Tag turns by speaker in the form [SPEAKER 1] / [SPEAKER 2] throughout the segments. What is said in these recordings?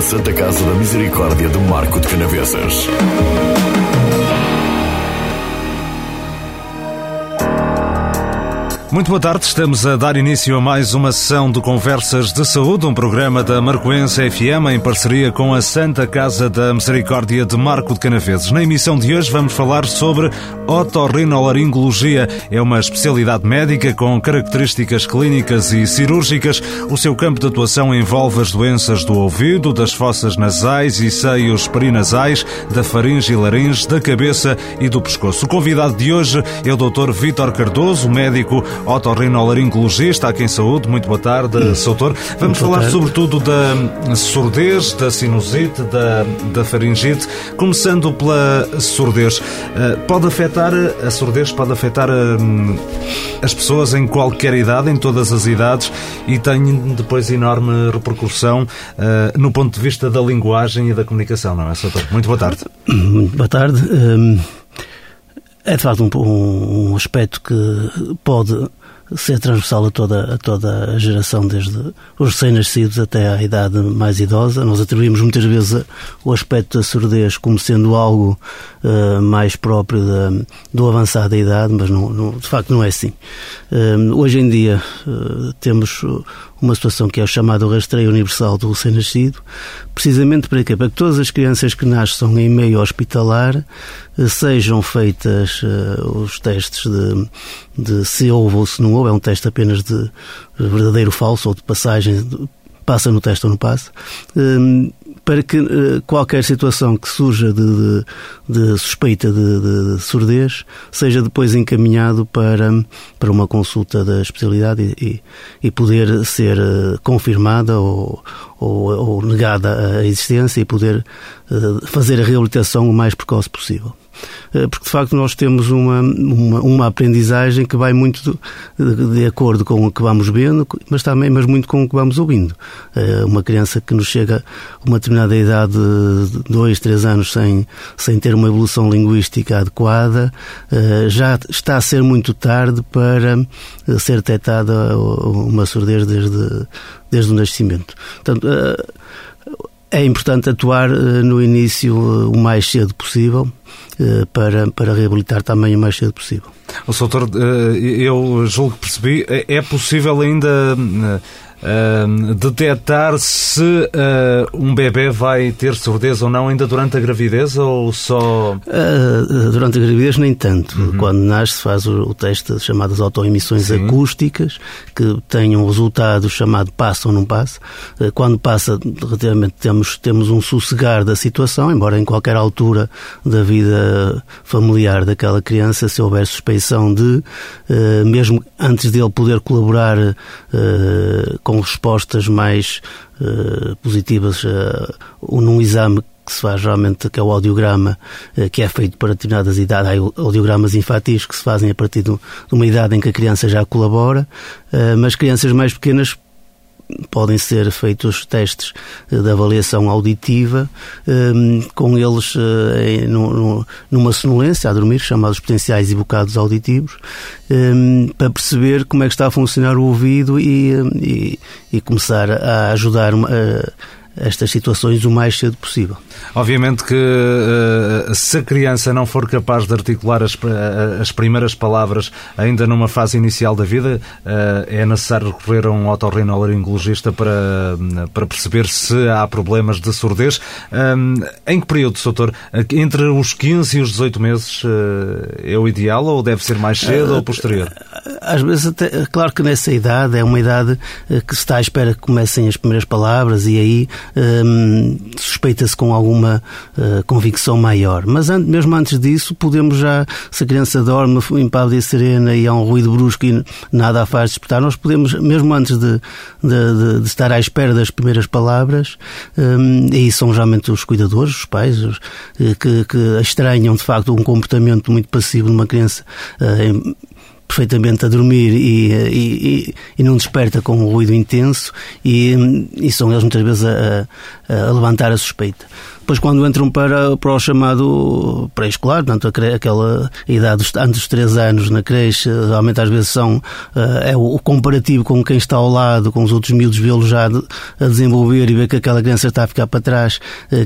[SPEAKER 1] Santa Casa da Misericórdia de Marco de Canavesas.
[SPEAKER 2] Muito boa tarde, estamos a dar início a mais uma sessão de Conversas de Saúde, um programa da Marcoense FM em parceria com a Santa Casa da Misericórdia de Marco de Canaveses. Na emissão de hoje vamos falar sobre otorrinolaringologia. É uma especialidade médica com características clínicas e cirúrgicas. O seu campo de atuação envolve as doenças do ouvido, das fossas nasais e seios perinasais, da faringe e laringe, da cabeça e do pescoço. O convidado de hoje é o Dr. Vítor Cardoso, médico otorrinolaringologista aqui em Saúde. Muito boa tarde, hum. Soutor. Vamos falar sobretudo da surdez, da sinusite, da, da faringite. Começando pela surdez. Uh, pode afetar, a surdez pode afetar uh, as pessoas em qualquer idade, em todas as idades, e tem depois enorme repercussão uh, no ponto de vista da linguagem e da comunicação, não é, Soutor? Muito boa tarde.
[SPEAKER 3] Muito boa tarde. Um é de facto um, um aspecto que pode ser transversal a toda, a toda a geração, desde os recém-nascidos até à idade mais idosa. Nós atribuímos muitas vezes o aspecto da surdez como sendo algo uh, mais próprio da, do avançado da idade, mas não, não, de facto não é assim. Uh, hoje em dia uh, temos uma situação que é o chamado rastreio universal do recém-nascido, precisamente para quê? Para que todas as crianças que nasçam em meio hospitalar sejam feitas os testes de, de se houve ou se não houve, é um teste apenas de verdadeiro falso ou de passagem, passa no teste ou não passa, hum, para que eh, qualquer situação que surja de, de, de suspeita de, de, surdez seja depois encaminhado para, para uma consulta da especialidade e, e poder ser eh, confirmada ou, ou, ou negada a existência e poder eh, fazer a reabilitação o mais precoce possível. Eh, porque de facto nós temos uma, uma, uma aprendizagem que vai muito de, de, acordo com o que vamos vendo, mas também mas muito com o que vamos ouvindo. Eh, uma criança que nos chega a uma determinada idade de dois, três anos sem, sem ter uma evolução linguística adequada, eh, já está a ser muito tarde para ser detectada uma surdez desde, desde o nascimento. Portanto, é importante atuar no início o mais cedo possível eh, para, para reabilitar também o mais cedo possível.
[SPEAKER 2] O doutor, eh, eu julgo que percebi, é, é possível ainda eh, uh, detectar se uh, um bebê vai ter surdez ou não ainda durante a gravidez ou só...
[SPEAKER 3] Uh, durante a gravidez nem tanto. Uhum. Quando nasce faz o, o teste chamadas autoemissões Sim. acústicas que têm um resultado chamado passa ou não passa. Uh, quando passa, relativamente temos, temos um sossegar da situação, embora em qualquer altura da vida familiar daquela criança, se houver suspeição de, mesmo antes dele poder colaborar uh, com respostas mais uh, positivas uh, num exame que se faz geralmente, que é o audiograma, uh, que é feito para determinadas idades. Há audiogramas infantis que se fazem a partir de uma idade em que a criança já colabora, mas crianças mais pequenas podem ser feitos testes de avaliação auditiva um, com eles uh, numa sonolência a dormir, chamados potenciais e bocados auditivos, um, para perceber como é que está a funcionar o ouvido e, e, e começar a ajudar uh, estas situações o mais cedo possível.
[SPEAKER 2] Obviamente que uh, se a criança não for capaz de articular as, uh, as primeiras palavras ainda numa fase inicial da vida, uh, é necessário recorrer a um otorrinolaringologista para, para perceber se há problemas de surdez. Em que período, doutor? Entre os 15 e os 18 meses é o ideal ou deve ser mais cedo ou posterior?
[SPEAKER 3] Às vezes, até, claro que nessa idade é uma idade que se está à espera que comecem as primeiras palavras e aí um, suspeita-se com alguma uh, convicção maior. Mas mesmo antes disso, podemos já, se a criança dorme impávida e serena e há um ruído brusco e nada a faz despertar, nós podemos, mesmo antes de, de, de, de estar à espera das primeiras palavras, um, e são geralmente os cuidadores, os pais, os, eh, que, que estranham de facto um comportamento muito passivo numa criança uh, perfeitamente a dormir e, e, e, não desperta com um ruído intenso e, e são eles muitas vezes a, a levantar a suspeita. Depois quando entram para, para o chamado pré-escolar, portanto aquela idade antes dos 3 anos na creche, realmente às vezes são é o comparativo com quem está ao lado, com os outros miúdos, vê-lo já a desenvolver e ver que aquela criança está a ficar para trás,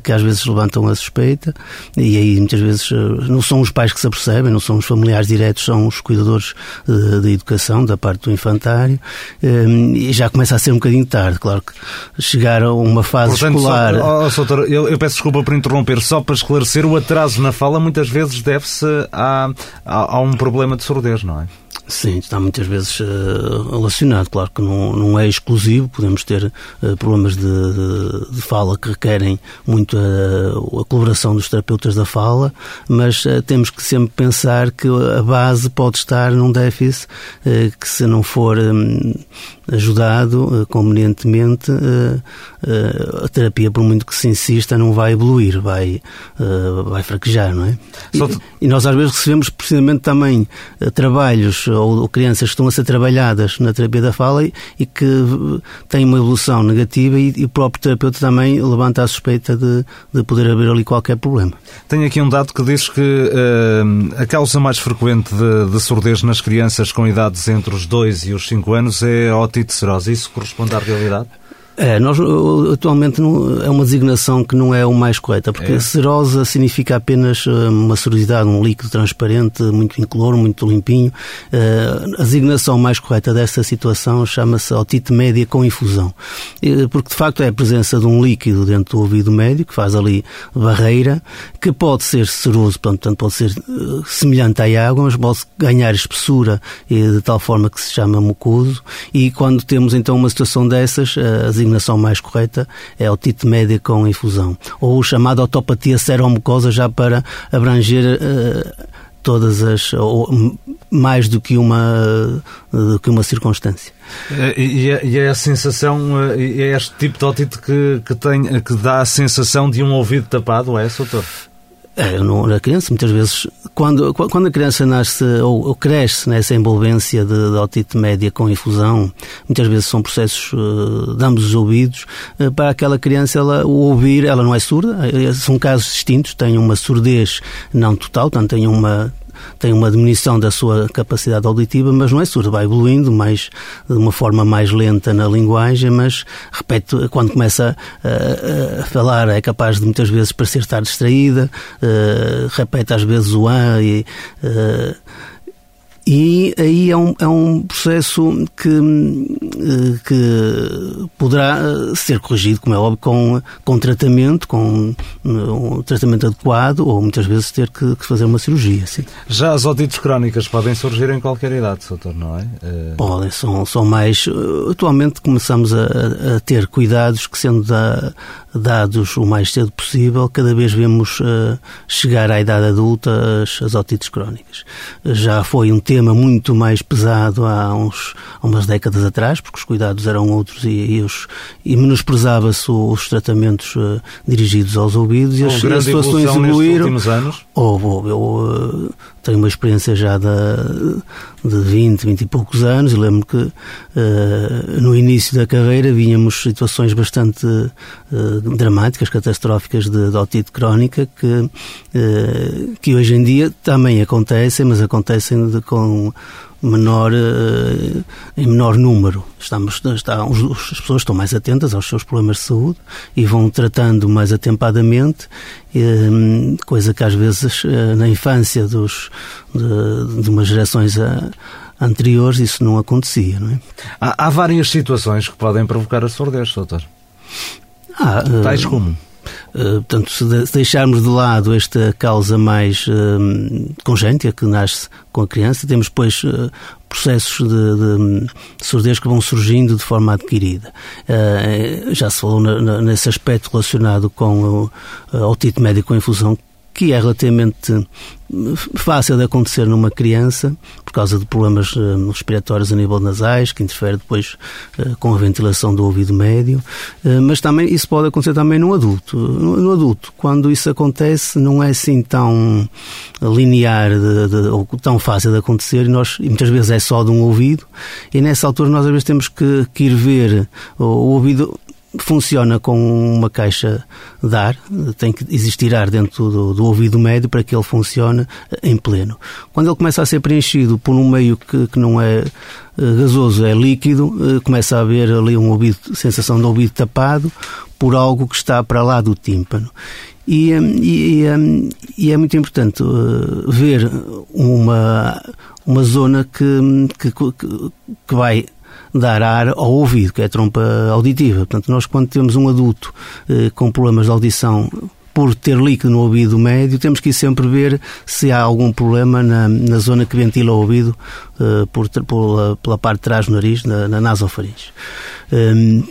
[SPEAKER 3] que às vezes levantam a suspeita. E aí muitas vezes não são os pais que se apercebem, não são os familiares diretos, são os cuidadores da educação, da parte do infantário. E já começa a ser um bocadinho tarde, claro que chegar a uma fase Portanto, escolar.
[SPEAKER 2] Só, oh, eu, eu, peço desculpa por interromper, só para esclarecer, o atraso na fala muitas vezes deve-se a, a, a um problema de surdez, não é?
[SPEAKER 3] Sim, está muitas vezes uh, relacionado. Claro que não, não é exclusivo, podemos ter uh, problemas de, de, de, fala que requerem muito a, a, colaboração dos terapeutas da fala, mas uh, temos que sempre pensar que a base pode estar num déficit que, se não for um, ajudado convenientemente, a terapia, por muito que se insista, não vai evoluir, vai, vai fraquejar, não é? E, e nós às vezes recebemos precisamente também trabalhos ou, ou, crianças que estão a ser trabalhadas na terapia da fala e, e que têm uma evolução negativa e, e, o próprio terapeuta também levanta a suspeita de, de poder haver ali qualquer problema.
[SPEAKER 2] Tenho aqui um dado que diz que uh, a causa mais frequente de, de, surdez nas crianças com idades entre os 2 e os 5 anos é a otite serosa. Isso corresponde à realidade?
[SPEAKER 3] É, nós atualmente não, é uma designação que não é o mais correta, porque é. serosa significa apenas eh, uma sorosidade, um líquido transparente, muito incolor, muito limpinho. Eh, a designação mais correta desta situação chama-se otite média com infusão, porque de facto é a presença de um líquido dentro do ouvido médio que faz ali barreira, que pode ser seroso, portanto pode ser eh, semelhante à água, mas pode ganhar espessura de tal forma que se chama mucoso, e quando temos então uma situação dessas, as designação mais correta é otite média com infusão, ou o chamado autopatia seromucosa, já para abranger uh, todas as, ou mais do que uma, do que uma circunstância.
[SPEAKER 2] Eh, e é, e é a sensação, eh, é este tipo de otite que, que, tem, que dá a sensação de um ouvido tapado, é, doutor?
[SPEAKER 3] É, não, a criança, muitas vezes, quando, quando a criança nasce ou, ou cresce nessa envolvência de, de otite média com infusão, muitas vezes são processos uh, de ambos os ouvidos. Uh, para aquela criança, ela, o ouvir, ela não é surda, são casos distintos, tem uma surdez não total, portanto, tem uma tem uma diminuição da sua capacidade auditiva, mas não é surdo, vai evoluindo mais, de uma forma mais lenta na linguagem, mas, repete, quando começa a, a falar é capaz de muitas vezes parecer estar distraída, uh, repete às vezes o an e... Uh, e aí é um, é um processo que, eh, que poderá eh, ser corrigido, como é óbvio, com, com tratamento, com eh, um tratamento adequado, ou muitas vezes ter que, que fazer uma cirurgia. Sim.
[SPEAKER 2] Já as otites crónicas podem surgir em qualquer idade, doutor, não é?
[SPEAKER 3] Podem, são, são mais. Atualmente começamos a, a ter cuidados que, sendo da, dados o mais cedo possível, cada vez vemos uh, chegar à idade adulta as, as otites crónicas. Já foi um tema muito mais pesado há, uns, há umas décadas atrás, porque os cuidados eram outros e, e, os, e menosprezava-se os tratamentos uh, dirigidos aos ouvidos e as, as situações evoluíram. Houve, houve. Eu uh, tenho uma experiência já de, de 20, 20 e poucos anos e lembro que uh, no início da carreira vínhamos situações bastante dramáticas, catastróficas de, de otite crónica que, que hoje em dia também acontecem, mas acontecem de, com menor, em menor número. Estamos, está, as pessoas estão mais atentas aos seus problemas de saúde e vão tratando mais atempadamente, coisa que às vezes na infância dos, de, de umas gerações anteriores isso não acontecia. Não é?
[SPEAKER 2] há, há várias situações que podem provocar a surdez, doutor. Ah, Tais como?
[SPEAKER 3] Uh, portanto, se, de, se, deixarmos de lado esta causa mais uh, congênita que nasce com a criança, temos depois uh, processos de, de, de, surdez que vão surgindo de forma adquirida. já se falou na, na, nesse aspecto relacionado com o, o médico com infusão que é relativamente fácil de acontecer numa criança por causa de problemas uh, respiratórios a nível nasais que interfere depois uh, com a ventilação do ouvido médio. Uh, mas também isso pode acontecer também no adulto. No, no, adulto quando isso acontece não é assim tão linear de, de, ou tão fácil de acontecer e nós e muitas vezes é só de um ouvido e nessa altura nós às vezes temos que, que ir ver o, o ouvido funciona com uma caixa de ar, tem que existir ar dentro do, do, ouvido médio para que ele funcione em pleno. Quando ele começa a ser preenchido por um meio que, que não é gasoso, é líquido, começa a haver ali um ouvido, sensação de ouvido tapado por algo que está para lá do tímpano. E, e, e, é muito importante ver uma, uma zona que, que, que vai dar ar ao ouvido, que é a trompa auditiva. Portanto, nós quando temos um adulto eh, com problemas de audição por ter líquido no ouvido médio, temos que sempre ver se há algum problema na, na zona que ventila o ouvido eh, por, por, pela parte de trás do nariz, na, na nasofaringe. Um,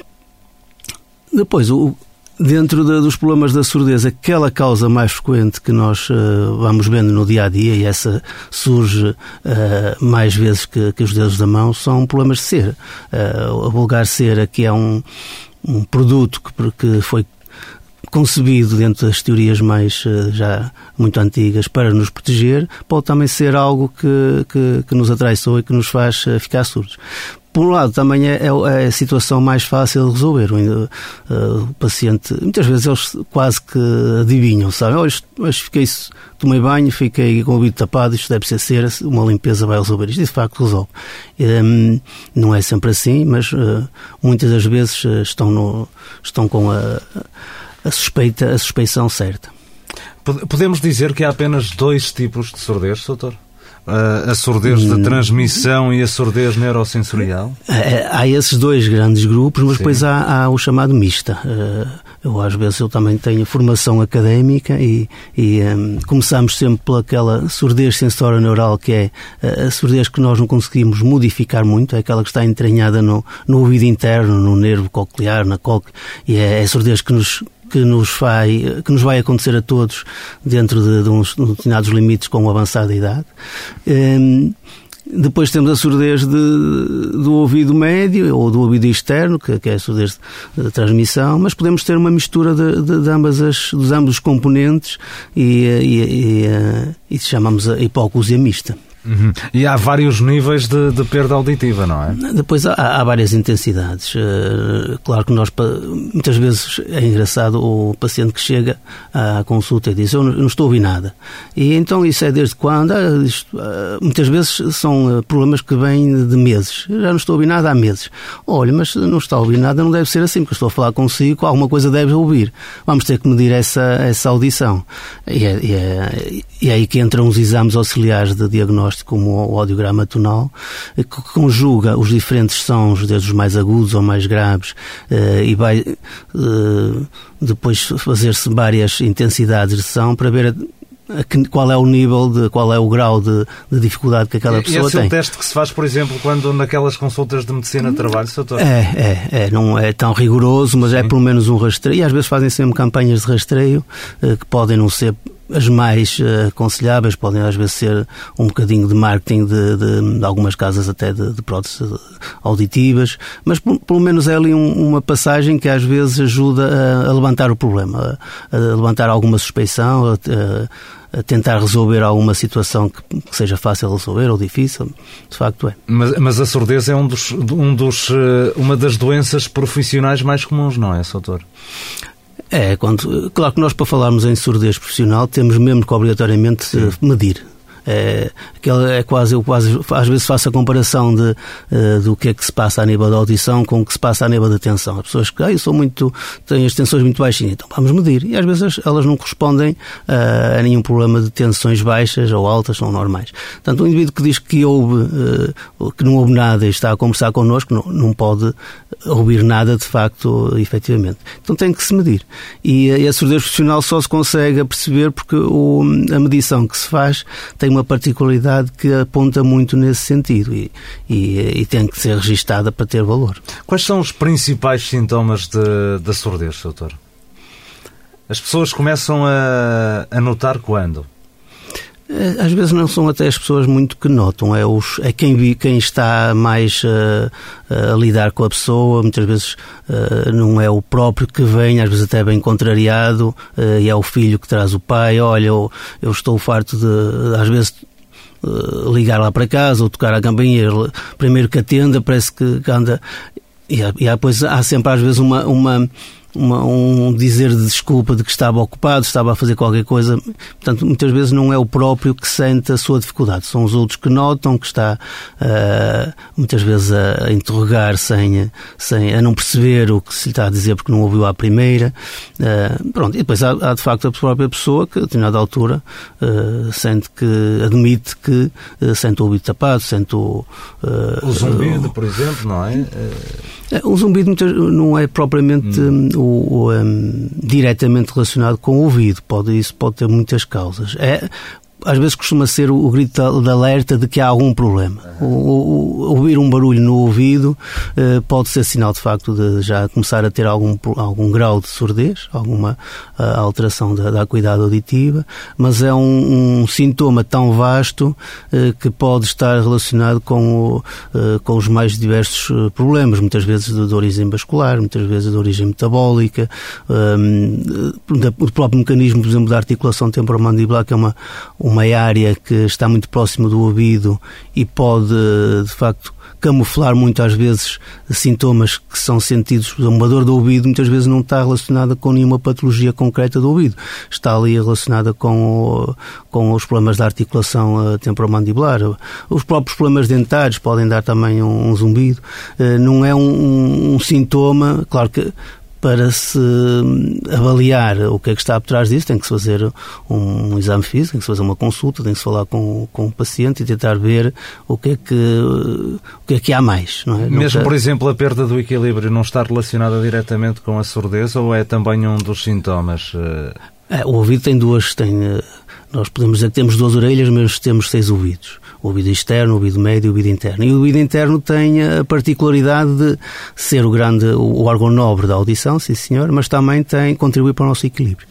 [SPEAKER 3] depois, o, Dentro de, dos problemas da surdez, aquela causa mais frequente que nós uh, vamos vendo no dia a dia, e essa surge uh, mais vezes que, que, os dedos da mão, são problemas de cera. Uh, a vulgar cera, que é um, um produto que, que foi concebido dentro das teorias mais já muito antigas para nos proteger, pode também ser algo que, que, que nos atraiçou e que nos faz ficar surdos por um lado, também é, é, a situação mais fácil de resolver. O, uh, o, paciente, muitas vezes eles quase que adivinham, sabem? Hoje, hoje fiquei, tomei banho, fiquei com o ouvido tapado, isto deve ser cera, uma limpeza vai resolver isto. E de facto resolve. Um, ehm, não é sempre assim, mas uh, muitas das vezes uh, estão, no, estão com a, a suspeita, a suspeição certa.
[SPEAKER 2] Podemos dizer que há apenas dois tipos de surdez, doutor? A surdez de hum. transmissão e a surdez neurosensorial?
[SPEAKER 3] É, é, há esses dois grandes grupos, mas Sim. depois há, há, o chamado mista. Eh, eu, às vezes, eu também tenho formação académica e, e um, começamos sempre pelaquela surdez sensório-neural, que é a surdez que nós não conseguimos modificar muito, é aquela que está entranhada no, no ouvido interno, no nervo coclear, na cóclea, e é, é a surdez que nos que nos vai, que nos vai acontecer a todos dentro de, de uns determinados limites com avançada idade. Um, depois temos a surdez de, do ouvido médio ou do ouvido externo, que, que é a surdez de, de transmissão, mas podemos ter uma mistura de, de, de ambas as, dos ambos os componentes e, e, e, e, e chamamos a hipoacusia mista.
[SPEAKER 2] Uhum. E há vários níveis de, de, perda auditiva, não é?
[SPEAKER 3] Depois há, há várias intensidades. Uh, claro que nós, muitas vezes, é engraçado o paciente que chega à consulta e diz: Eu não estou a ouvir nada. E então isso é desde quando? Ah, uh, muitas vezes são uh, problemas que vêm de meses. Já não estou a ouvir nada há meses. Olha, mas não está a ouvir nada, não deve ser assim, porque estou a falar consigo, alguma coisa deve ouvir. Vamos ter que medir essa, essa audição. E é, e é, e é aí que entram os exames auxiliares de diagnóstico diagnóstico como o audiograma tonal, que conjuga os diferentes sons, desde os mais agudos ou mais graves, eh, e vai eh, depois fazer-se várias intensidades de som para ver qual é o nível, de, qual é o grau de, de dificuldade que aquela pessoa
[SPEAKER 2] Esse
[SPEAKER 3] tem.
[SPEAKER 2] é o teste que se faz, por exemplo, quando naquelas consultas de medicina de trabalho, doutor?
[SPEAKER 3] É, é, é, não é tão rigoroso, mas é Sim. é pelo menos um rastreio. E às vezes fazem sempre campanhas de rastreio eh, que podem não ser as mais uh, aconselháveis podem às vezes ser um bocadinho de marketing de, de, de algumas casas até de, de próteses auditivas, mas pelo menos é ali um, uma passagem que às vezes ajuda a, a levantar o problema, a, a, levantar alguma suspeição, a, a tentar resolver alguma situação que, que, seja fácil resolver ou difícil, de facto é.
[SPEAKER 2] Mas, mas a surdez é um dos, um dos, eh, uma das doenças profissionais mais comuns, não é, doutor?
[SPEAKER 3] É, quando, claro que nós para falarmos em surdez profissional temos mesmo que obrigatoriamente Sim. medir. É, é quase, eu quase às vezes faço a comparação de, uh, do que é que se passa a nível da audição com o que se passa a nível da tensão. As pessoas que ah, eu sou muito, tenho as tensões muito baixinhas, então vamos medir. E às vezes elas não correspondem uh, a nenhum problema de tensões baixas ou altas, são normais. Portanto, um indivíduo que diz que ouve, uh, que não ouve nada e está a conversar connosco, não, não pode ouvir nada de facto, efetivamente. Então tem que se medir. E, e a surdez profissional só se consegue perceber porque o, a medição que se faz tem uma particularidade que aponta muito nesse sentido e, e, e tem que ser registada para ter valor.
[SPEAKER 2] Quais são os principais sintomas da surdez, doutor? As pessoas começam a, a notar quando?
[SPEAKER 3] Eh, às vezes não são até as pessoas muito que notam, é, os, é quem, quem está mais uh, a lidar com a pessoa, muitas vezes uh, não é o próprio que vem, às vezes até bem contrariado, uh, e é o filho que traz o pai, olha, eu, eu estou farto de, às vezes, ligar lá para casa ou tocar a campainha, primeiro que atenda, parece que anda. E há, e há, pois, há sempre às vezes uma, uma uma, um dizer de desculpa de que estava ocupado, estava a fazer qualquer coisa. Portanto, muitas vezes não é o próprio que sente a sua dificuldade, são os outros que notam que está uh, muitas vezes a, a, interrogar sem, sem, a não perceber o que se lhe está a dizer porque não ouviu à primeira. Uh, pronto, e depois há, há, de facto a própria pessoa que a determinada altura uh, sente que, admite que sente o ouvido tapado, sente o.
[SPEAKER 2] o zumbido, por exemplo, não é?
[SPEAKER 3] O zumbido não é propriamente. Hum o, o um, diretamente relacionado com o ouvido. Pode, isso pode ter muitas causas. É, às vezes costuma ser o, grito de alerta de que há algum problema. O, o, ouvir um barulho no ouvido uh, pode ser sinal de facto de já começar a ter algum, algum grau de surdez, alguma uh, alteração da, da acuidade auditiva, mas é um, um sintoma tão vasto uh, que pode estar relacionado com, o, com os mais diversos problemas, muitas vezes de, de, origem vascular, muitas vezes de origem metabólica, um, o próprio mecanismo, por exemplo, da articulação temporomandibular, que é uma, uma uma área que está muito próximo do ouvido e pode, de facto, camuflar muitas vezes sintomas que são sentidos. Uma dor do ouvido muitas vezes não está relacionada com nenhuma patologia concreta do ouvido. Está ali relacionada com, com os problemas da articulação uh, temporomandibular. Os próprios problemas dentários podem dar também um, um zumbido. Uh, não é um, um sintoma, claro que para se avaliar o que é que está por trás disso, tem que se fazer um, exame físico, tem que se fazer uma consulta, tem que se falar com, com o paciente e tentar ver o que é que, o que, é que há mais. Não é?
[SPEAKER 2] Mesmo, por exemplo, a perda do equilíbrio não está relacionada diretamente com a surdez ou é também um dos sintomas?
[SPEAKER 3] É, o ouvido tem duas, tem, eh, nós podemos dizer que temos duas orelhas, mas temos seis ouvidos o ouvido externo, o ouvido médio e o ouvido interno. E o ouvido interno tem a particularidade de ser o grande, o órgão nobre da audição, sim senhor, mas também tem, contribui para o nosso equilíbrio.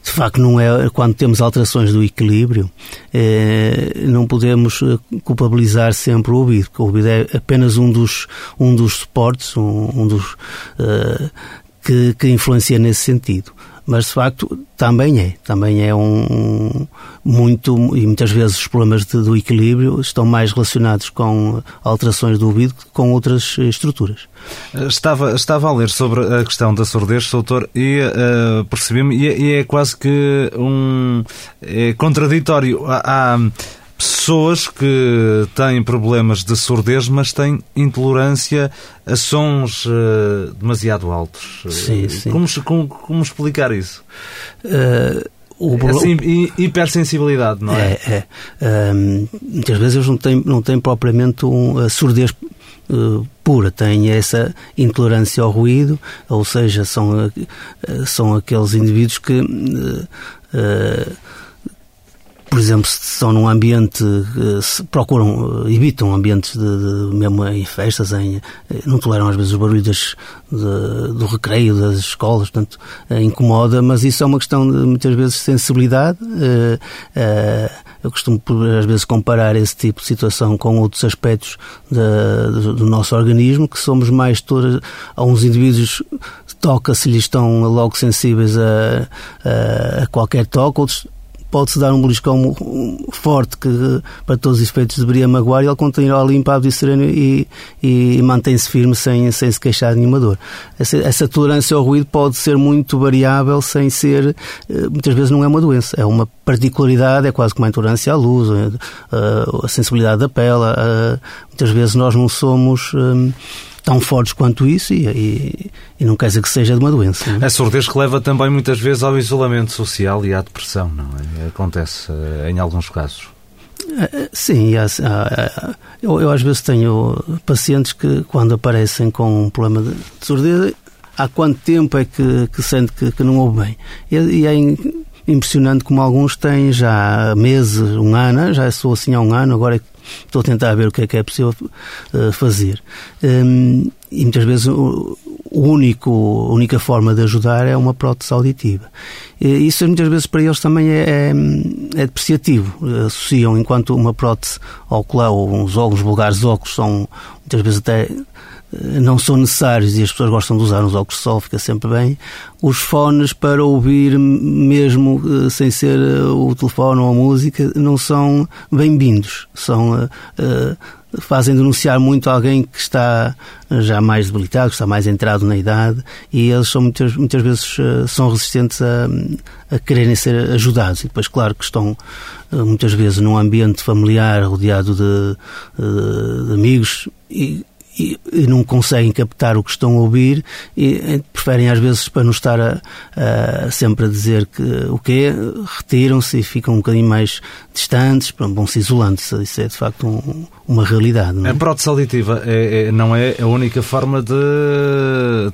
[SPEAKER 3] De facto, não é quando temos alterações do equilíbrio, é, não podemos eh, culpabilizar sempre o ouvido, porque o ouvido é apenas um dos, um dos suportes, um, um dos uh, que, que influencia nesse sentido mas de facto também é, também é um, muito, e muitas vezes os problemas de, do equilíbrio estão mais relacionados com alterações do ouvido que com outras estruturas.
[SPEAKER 2] Estava, estava a ler sobre a questão da surdez, doutor, e uh, percebi-me, e, é, e, é quase que um é contraditório. Há, há pessoas que têm problemas de surdez, mas têm intolerância a sons uh, demasiado altos.
[SPEAKER 3] Sim, sim.
[SPEAKER 2] Como, como, como explicar isso? Uh, o... Assim, hipersensibilidade, não é?
[SPEAKER 3] É, é. Um, muitas vezes eles não têm, não têm propriamente um, surdez uh, pura, têm essa intolerância ao ruído, ou seja, são, são aqueles indivíduos que por exemplo, se estão num ambiente, eh, se procuram, eh, evitam ambientes de, de, mesmo em festas, em, eh, não toleram às vezes os barulhos de, do recreio das escolas, portanto, incomoda, mas isso é uma questão de muitas vezes sensibilidade. Eu costumo às vezes comparar esse tipo de situação com outros aspectos de, do nosso organismo, que somos mais todos, a uns indivíduos toca-se lhes estão logo sensíveis a, a, a qualquer toque, outros pode-se dar um beliscão forte que, para todos os efeitos, deveria magoar e ele continua limpado e sereno e, e mantém-se firme sem, sem se queixar de nenhuma dor. Essa, essa, tolerância ao ruído pode ser muito variável sem ser, eh, muitas vezes não é uma doença, é uma particularidade, é quase como a intolerância à luz, a, eh, a sensibilidade da pele, a, muitas vezes nós não somos... tão fortes quanto isso e, e, e, não quer dizer que seja de uma doença. Não
[SPEAKER 2] é? A surdez que leva também muitas vezes ao isolamento social e à depressão, não é? Acontece uh, em alguns casos.
[SPEAKER 3] Uh, sim, há, há, eu, eu, às vezes tenho pacientes que quando aparecem com um problema de, de surdez, há quanto tempo é que, que sente que, que não ouve bem? E, e é impressionante como alguns têm já meses, um ano, já sou assim há um ano, agora é estou a tentar ver o que é que é possível uh, fazer. Um, e muitas vezes o, único, a única forma de ajudar é uma prótese auditiva. E isso muitas vezes para eles também é, é, é depreciativo. Associam enquanto uma prótese ocular ou uns, uns vulgares óculos são muitas vezes até não são necessários e as pessoas gostam de usar uns óculos de sol, fica sempre bem. Os fones para ouvir, mesmo eh, sem ser eh, o telefone ou a música, não são bem-vindos. São fazem denunciar muito alguém que está já mais debilitado, que está mais entrado na idade e eles são muitas, muitas vezes são resistentes a, a quererem ser ajudados. E depois, claro, que estão muitas vezes num ambiente familiar rodeado de, de, de amigos e e, e, não conseguem captar o que estão a ouvir e preferem às vezes para não estar a, a, sempre a dizer que o quê, retiram-se e ficam um bocadinho mais distantes, vão se isolando. Isso é de facto um, uma realidade. É?
[SPEAKER 2] A prótese auditiva é, é, não é a única forma de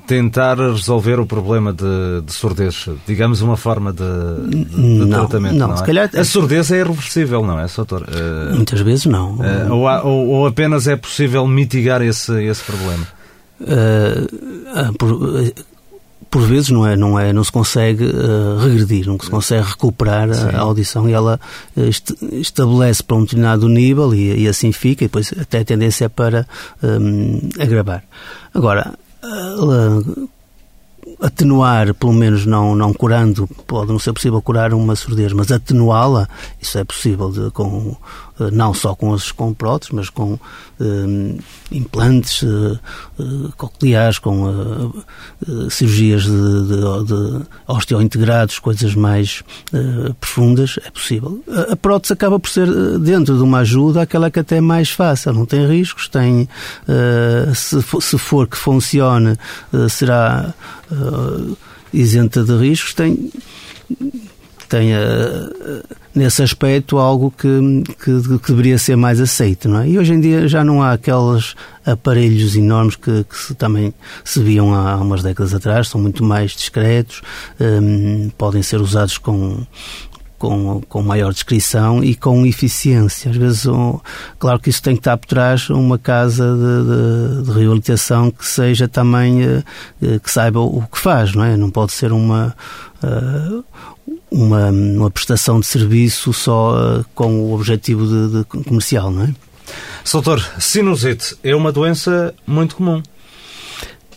[SPEAKER 2] tentar resolver o problema de, de surdez, digamos uma forma de, de, de não, tratamento. Não, não é? calhar... A surdez é irreversível, não é, doutor?
[SPEAKER 3] Uh, Muitas vezes não.
[SPEAKER 2] Uh, ou, ou, ou, apenas é possível mitigar esse, esse problema?
[SPEAKER 3] Uh, por, por vezes não é não é não se consegue uh, regredir não se consegue recuperar a, a audição. E ela uh, estabelece para um determinado nível e, e, assim fica e depois até a tendência é para um, agravar. Agora uh, atenuar, pelo menos não, não curando, pode não ser possível curar uma surdez, mas atenuá-la, isso é possível de, com, eh, não só com os com próteses, mas com eh, implantes eh, cocleares, com cirurgias de, de, de osteointegrados, coisas mais profundas, é possível. A, a prótese acaba por ser, dentro de uma ajuda, aquela que até é mais fácil, não tem riscos, tem, se, se for que funcione, será isenta de riscos, tem tenha nesse aspecto algo que, que, que, deveria ser mais aceito, não é? E hoje em dia já não há aqueles aparelhos enormes que, que se, também se viam há umas décadas atrás, são muito mais discretos, um, podem ser usados com, com, com maior descrição e com eficiência. Às vezes, um, claro que isso tem que estar por trás uma casa de, de, de reabilitação que seja também, uh, que saiba o que faz, não é? Não pode ser uma, uma, uma prestação de serviço só uh, com o objetivo de, de comercial, não é?
[SPEAKER 2] Soutor, sinusite é uma doença muito comum.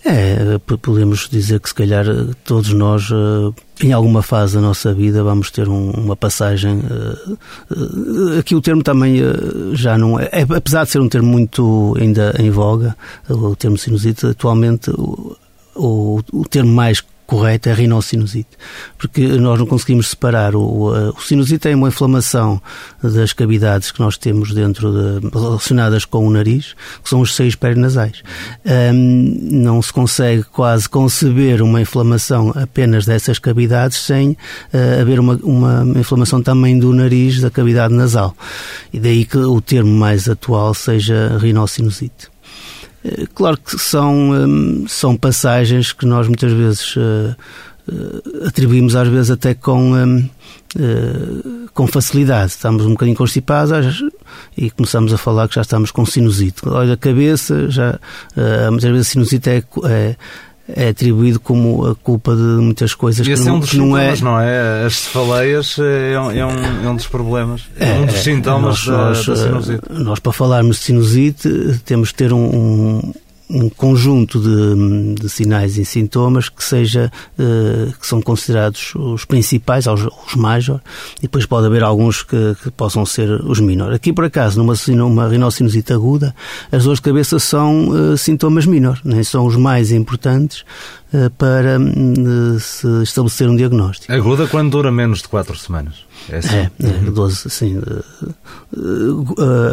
[SPEAKER 3] É, podemos dizer que se calhar todos nós, eh, em alguma fase da nossa vida, vamos ter um, uma passagem. Eh, aqui o termo também já não é, apesar de ser um termo muito ainda em voga, o termo sinusite, atualmente o, o, o termo mais correta é a porque nós não conseguimos separar. O, o sinusite é uma inflamação das cavidades que nós temos dentro de, relacionadas com o nariz, que são os seios perinasais. Um, não se consegue quase conceber uma inflamação apenas dessas cavidades sem uh, haver uma, uma inflamação também do nariz, da cavidade nasal. E daí que o termo mais atual seja rinocinusite. Eh, claro que são, hum, são passagens que nós muitas vezes eh, eh, atribuímos às vezes até com, hum, com facilidade. Estamos um bocadinho constipados e começamos a falar que já estamos com sinusite. Olha a cabeça, já, muitas vezes a sinusite é, é é atribuído como a culpa de muitas coisas
[SPEAKER 2] Esse
[SPEAKER 3] que,
[SPEAKER 2] é
[SPEAKER 3] não,
[SPEAKER 2] um dos
[SPEAKER 3] que não é.
[SPEAKER 2] não é? As cefaleias é um, é um, é um dos problemas, é, um dos sintomas nós, da, da sinusite.
[SPEAKER 3] Nós, para falarmos de sinusite, temos que ter um, um um conjunto de, de, sinais e sintomas que seja uh, que são considerados os principais, os, os major, e depois pode haver alguns que, que possam ser os menor. Aqui, por acaso, numa, numa aguda, as dores de cabeça são uh, sintomas menor, nem são os mais importantes uh, para se estabelecer um diagnóstico.
[SPEAKER 2] Aguda quando dura menos de 4 semanas?
[SPEAKER 3] É, assim? é, é 12, sim.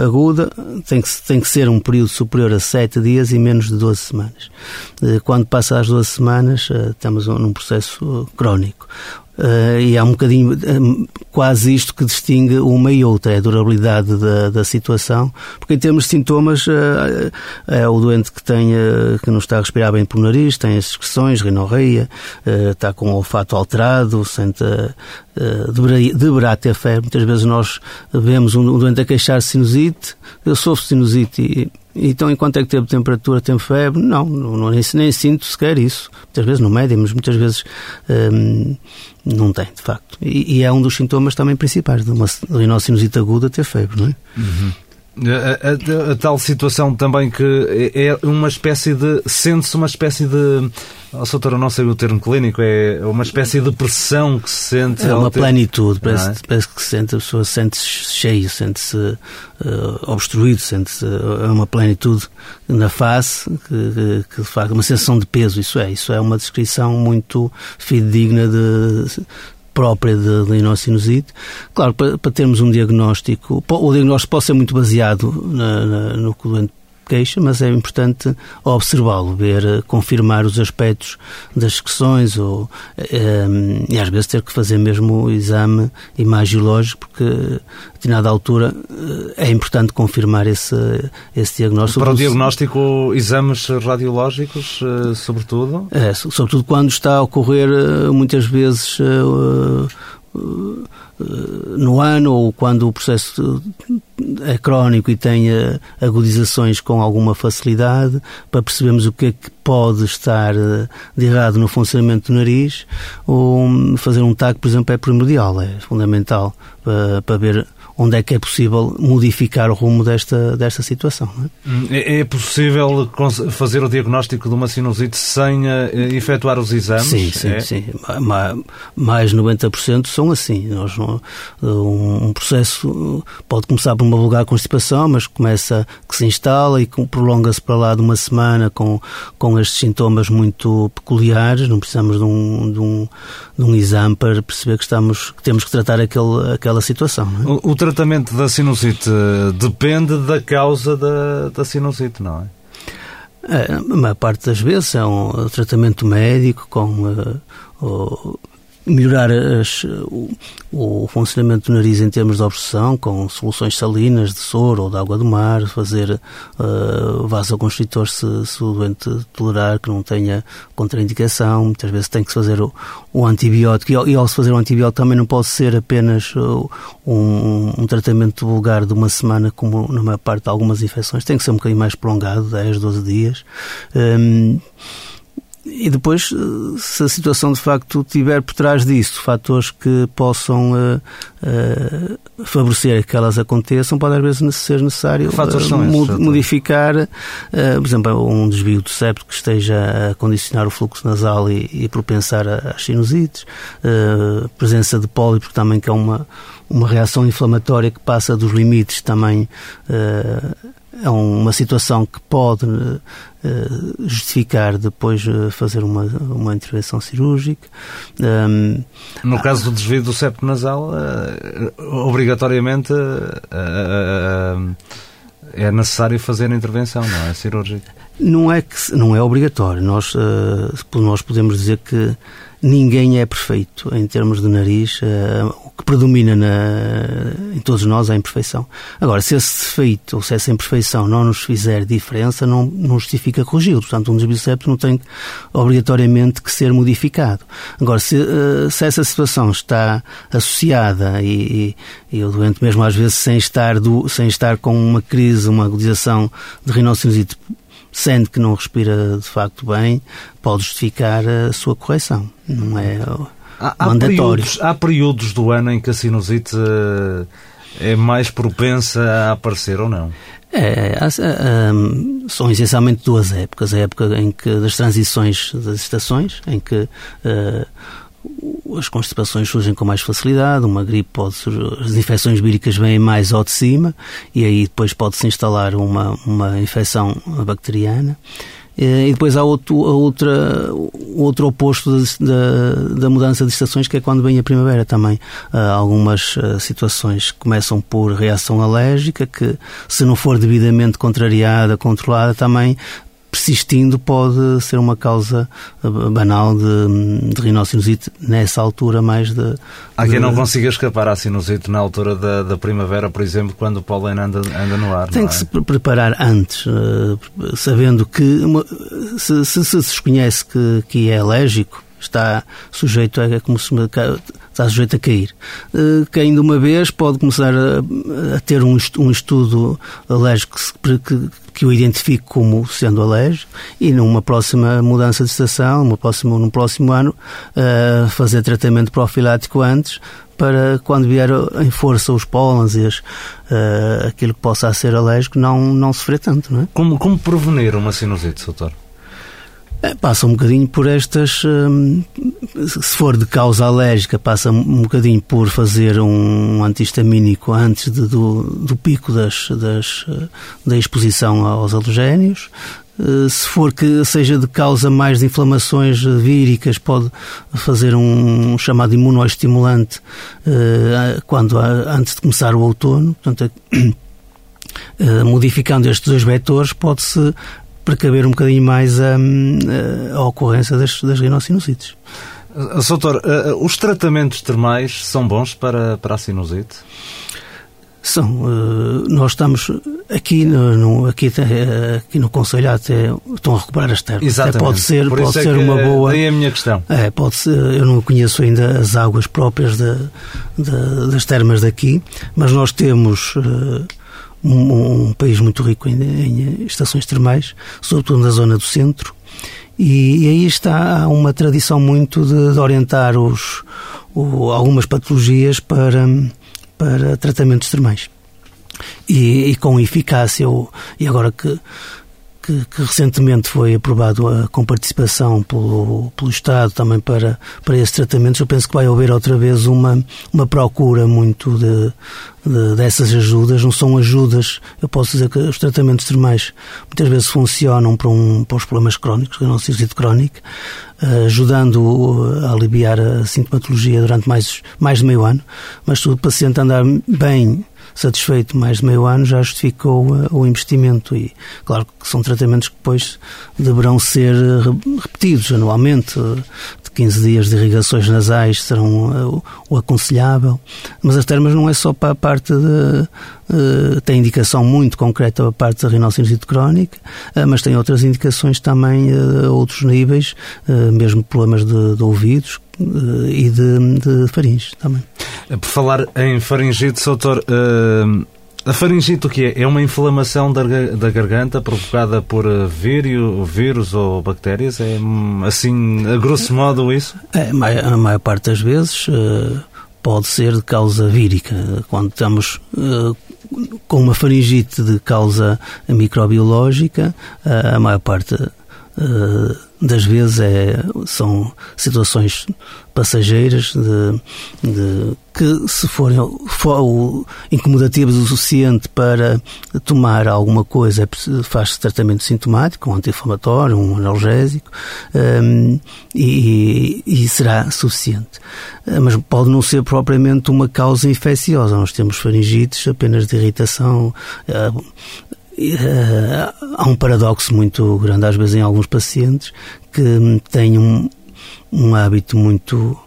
[SPEAKER 3] Aguda tem que, tem que ser um período superior a 7 dias e menos de 12 semanas. Quando passa as 12 semanas, estamos num processo crónico. Uh, e há um bocadinho uh, quase isto que distingue uma e outra, é a durabilidade da, da situação, porque em termos de sintomas uh, é o doente que tem que não está a respirar bem pelo nariz, tem as excreções, rinorreia, está com o olfato alterado, sente deverá, deverá ter febre. Muitas vezes nós vemos um, um doente a queixar-se de sinusite, eu sofro sinusite e então, enquanto é que teve temperatura, teve febre? Não, não nem, nem sinto sequer isso. Muitas vezes não medem, mas muitas vezes hum, não tem, de facto. E, e, é um dos sintomas também principais de uma rinocinusite aguda ter febre, não é?
[SPEAKER 2] Uhum. A, a, a, tal situação também que é, é uma espécie de. sente-se uma espécie de. Oh, doutor, não sei o termo clínico, é uma espécie de pressão que se sente.
[SPEAKER 3] É uma ter... plenitude, parece, é? parece, que se sente, a pessoa sente-se cheio, sente-se uh, obstruído, sente-se. Uh, é uma plenitude na face, que, que, que faz uma sensação de peso, isso é. Isso é uma descrição muito fidedigna de própria de, inocinusite. Claro, para, para, termos um diagnóstico, o diagnóstico pode ser muito baseado na, na, no que o doente queixa, mas é importante observá-lo, ver, eh, confirmar os aspectos das secções ou, um, eh, e às vezes ter que fazer mesmo o exame imagiológico, porque a determinada altura eh, é importante confirmar esse, esse diagnóstico.
[SPEAKER 2] Para o diagnóstico, exames radiológicos, sobretudo?
[SPEAKER 3] É, sobretudo quando está a ocorrer muitas vezes no ano ou quando o processo é crónico e tem eh, agudizações com alguma facilidade, para percebermos o que é que pode estar eh, de errado no funcionamento do nariz, ou fazer um TAC, por exemplo, é primordial, é fundamental para, para ver onde é que é possível modificar o rumo desta, desta situação.
[SPEAKER 2] É? Hum, é? é, possível fazer o diagnóstico de uma sinusite sem uh, efetuar os exames?
[SPEAKER 3] Sim, sim, é? sim. Mais 90% são assim. Nós, um, um, processo pode começar por uma vulgar constipação, mas começa que se instala e prolonga-se para lá de uma semana com, com estes sintomas muito peculiares. Não precisamos de um, de um, de um exame para perceber que, estamos, que temos que tratar aquele, aquela situação. É?
[SPEAKER 2] O, o tratamento da sinusite depende da causa da, da sinusite, não é?
[SPEAKER 3] é? A maior parte das vezes é um tratamento médico com uh, melhorar as, o, o, funcionamento do nariz em termos de obstrução, com soluções salinas de soro ou de água do mar, fazer uh, vasoconstritor se, se o doente tolerar, que não tenha contraindicação. Muitas vezes tem que se fazer o, o antibiótico. E, e, ao se fazer o antibiótico também não pode ser apenas uh, um, um, tratamento vulgar de uma semana, como na maior parte de algumas infecções. Tem que ser um bocadinho mais prolongado, 10, 12 dias. Um, e depois, eh, se a situação de facto tiver por trás disso fatores que possam uh, uh, favorecer que elas aconteçam, pode às vezes ser necessário uh, modificar, por exemplo, um desvio do septo que esteja a condicionar o fluxo nasal e, e propensar às sinusites, presença de pólipos também que é uma, uma reação inflamatória que passa dos limites também é uma situação que pode uh, justificar depois uh, fazer uma, uma intervenção cirúrgica. Um,
[SPEAKER 2] no caso do desvio do septo nasal, uh, obrigatoriamente é necessário fazer a intervenção, não é cirúrgica?
[SPEAKER 3] Não é que não é obrigatório. Nós nós podemos dizer que ninguém é perfeito em termos de nariz. Que predomina na, em todos nós é a imperfeição. Agora, se esse defeito ou se essa imperfeição não nos fizer diferença, não, não justifica corrigi-lo. Portanto, um desvio septo não tem obrigatoriamente que ser modificado. Agora, se, uh, se essa situação está associada e, e, e, o doente mesmo às vezes sem estar, do, sem estar com uma crise, uma agudização de rinocinusite sente que não respira de facto bem, pode justificar a sua correção. Não é há, há.
[SPEAKER 2] Períodos, há períodos do ano em que a sinusite eh, é mais propensa a aparecer ou não?
[SPEAKER 3] É, há, são essencialmente duas épocas. A época em que das transições das estações, em que uh, as constipações surgem com mais facilidade, uma gripe pode as infecções víricas vêm mais ao de cima e aí depois pode-se instalar uma, uma infecção bacteriana. E depois há outro, a outra, outro oposto da, da mudança de estações, que é quando vem a primavera também. Há algumas ah, situações começam por reação alérgica, que se não for devidamente contrariada, controlada, também persistindo pode ser uma causa eh, banal de, de rinocinusite nessa altura mais de...
[SPEAKER 2] Há quem de... não consiga escapar à sinusite na altura da, da primavera, por exemplo, quando o pólen anda, anda no ar.
[SPEAKER 3] Tem
[SPEAKER 2] é?
[SPEAKER 3] que se preparar antes, eh, sabendo que se, se, se desconhece que, que é alérgico, está sujeito a, como se, está sujeito a cair. Caindo uma vez, pode começar a, a ter um, um estudo alérgico que, que, que, o identifique como sendo alérgico e numa próxima mudança de estação, numa próxima, num próximo ano, fazer tratamento profilático antes para quando vier em força os pólenes e uh, aquilo que possa ser alérgico não, não sofrer tanto. Não é?
[SPEAKER 2] como, como prevenir uma sinusite, doutor?
[SPEAKER 3] É, passa um bocadinho por estas. Hum, se for de causa alérgica, passa um bocadinho por fazer um antihistamínico antes de, do, do pico das, das, eh, da exposição aos alergénios. Eh, se for que seja de causa mais de inflamações víricas, pode fazer um chamado imunoestimulante eh, quando, antes de começar o outono. Portanto, modificando estes dois vetores, pode-se precaver um bocadinho mais a, a ocorrência das, das rinossinusites.
[SPEAKER 2] Doutor, eh, os tratamentos termais são bons para, para a sinusite?
[SPEAKER 3] São. Eh, nós estamos aqui no, aqui, aqui no Conselho até estão a recuperar as termas.
[SPEAKER 2] Exatamente.
[SPEAKER 3] Até pode ser,
[SPEAKER 2] Por
[SPEAKER 3] pode
[SPEAKER 2] é
[SPEAKER 3] ser uma boa.
[SPEAKER 2] Daí a minha questão.
[SPEAKER 3] É, pode ser, eu não conheço ainda as águas próprias de, de, das termas daqui, mas nós temos. Uh, um, país muito rico em, em, estações termais, sobretudo na zona do centro, e, e aí está uma tradição muito de, de orientar os, o, algumas patologias para, para tratamentos termais. E, e com eficácia, e agora que que, que, recentemente foi aprovado a, com participação pelo, pelo Estado também para, para esses tratamentos, eu penso que vai haver outra vez uma, uma procura muito de, de, dessas ajudas. Não são ajudas, eu posso dizer que os tratamentos termais muitas vezes funcionam para, um, para os problemas crónicos, a nossa crónica, ajudando a aliviar a sintomatologia durante mais, mais de meio ano, mas se o paciente andar bem satisfeito mais de meio ano, já justificou uh, o investimento. E claro que são tratamentos que depois deverão ser uh, repetidos anualmente. Uh, de 15 dias de irrigações nasais serão o aconselhável. Mas as termas não é só para a parte de. Tem indicação muito concreta a parte da rinocinite crónica, mas tem outras indicações também a outros níveis, mesmo problemas de, de ouvidos, e de, de faringe também.
[SPEAKER 2] Por falar em faringite, doutor, a faringite o que é? É uma inflamação da, da garganta provocada por eh, vírio, vírus ou bactérias? É hum, assim, a grosso modo isso?
[SPEAKER 3] É, a maior parte das vezes pode ser de causa vírica. Quando estamos com uma faringite de causa microbiológica, a maior parte das vezes é, são situações passageiras de, de, que se forem for incomodativas o suficiente para tomar alguma coisa é faz-se tratamento sintomático, um anti-inflamatório, um analgésico um, e, e, será suficiente. Ah, mas pode não ser propriamente uma causa infecciosa. Nós temos faringites apenas de irritação, Uh, há um paradoxo muito grande, às vezes, em alguns pacientes que têm um, um hábito muito